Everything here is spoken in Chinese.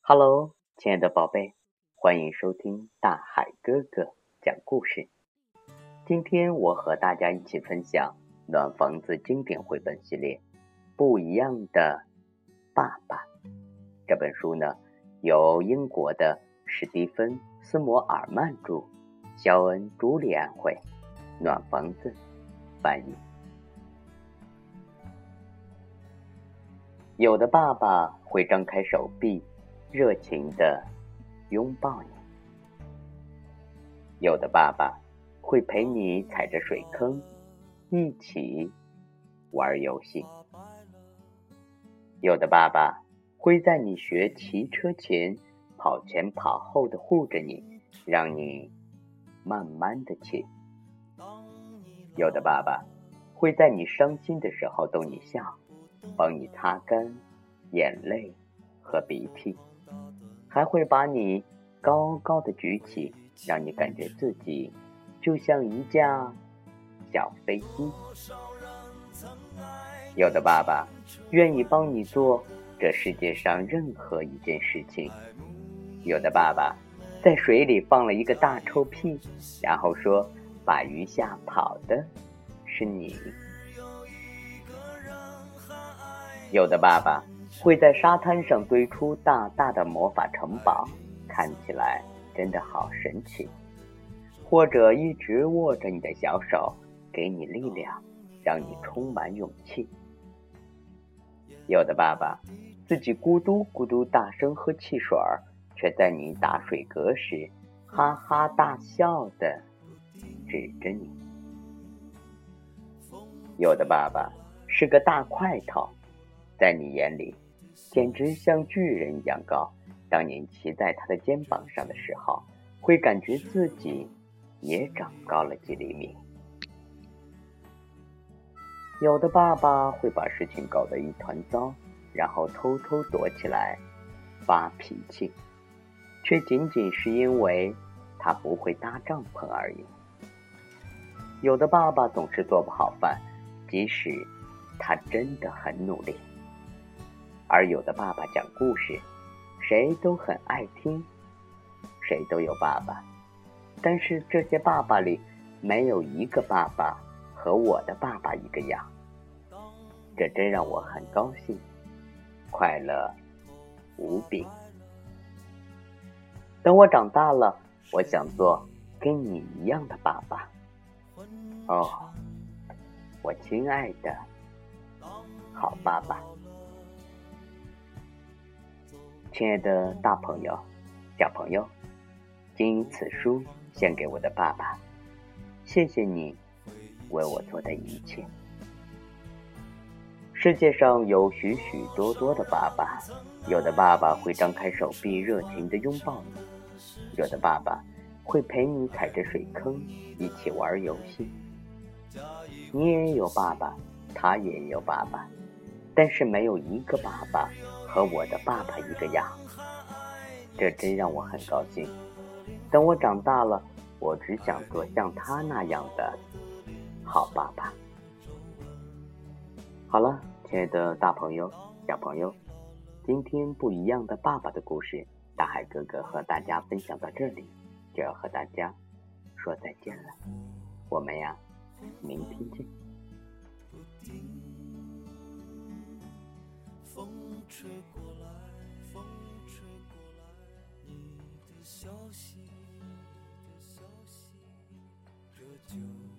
Hello，亲爱的宝贝，欢迎收听大海哥哥讲故事。今天我和大家一起分享《暖房子》经典绘本系列《不一样的爸爸》这本书呢，由英国的史蒂芬·斯摩尔曼著，肖恩·朱利安绘，暖房子翻译。有的爸爸会张开手臂。热情的拥抱你，有的爸爸会陪你踩着水坑一起玩游戏，有的爸爸会在你学骑车前跑前跑后的护着你，让你慢慢的骑，有的爸爸会在你伤心的时候逗你笑，帮你擦干眼泪和鼻涕。还会把你高高的举起，让你感觉自己就像一架小飞机。有的爸爸愿意帮你做这世界上任何一件事情。有的爸爸在水里放了一个大臭屁，然后说：“把鱼吓跑的是你。”有的爸爸。会在沙滩上堆出大大的魔法城堡，看起来真的好神奇。或者一直握着你的小手，给你力量，让你充满勇气。有的爸爸自己咕嘟咕嘟大声喝汽水，却在你打水嗝时哈哈大笑的指着你。有的爸爸是个大块头，在你眼里。简直像巨人一样高。当你骑在他的肩膀上的时候，会感觉自己也长高了几厘米。有的爸爸会把事情搞得一团糟，然后偷偷躲起来发脾气，却仅仅是因为他不会搭帐篷而已。有的爸爸总是做不好饭，即使他真的很努力。而有的爸爸讲故事，谁都很爱听，谁都有爸爸，但是这些爸爸里没有一个爸爸和我的爸爸一个样，这真让我很高兴，快乐无比。等我长大了，我想做跟你一样的爸爸。哦，我亲爱的好爸爸。亲爱的大朋友、小朋友，经此书献给我的爸爸，谢谢你为我做的一切。世界上有许许多多的爸爸，有的爸爸会张开手臂热情的拥抱你，有的爸爸会陪你踩着水坑一起玩游戏。你也有爸爸，他也有爸爸，但是没有一个爸爸。和我的爸爸一个样，这真让我很高兴。等我长大了，我只想做像他那样的好爸爸。好了，亲爱的大朋友、小朋友，今天不一样的爸爸的故事，大海哥哥和大家分享到这里，就要和大家说再见了。我们呀，明天见。吹过来，风吹过来，你的消息，你的消息，这就。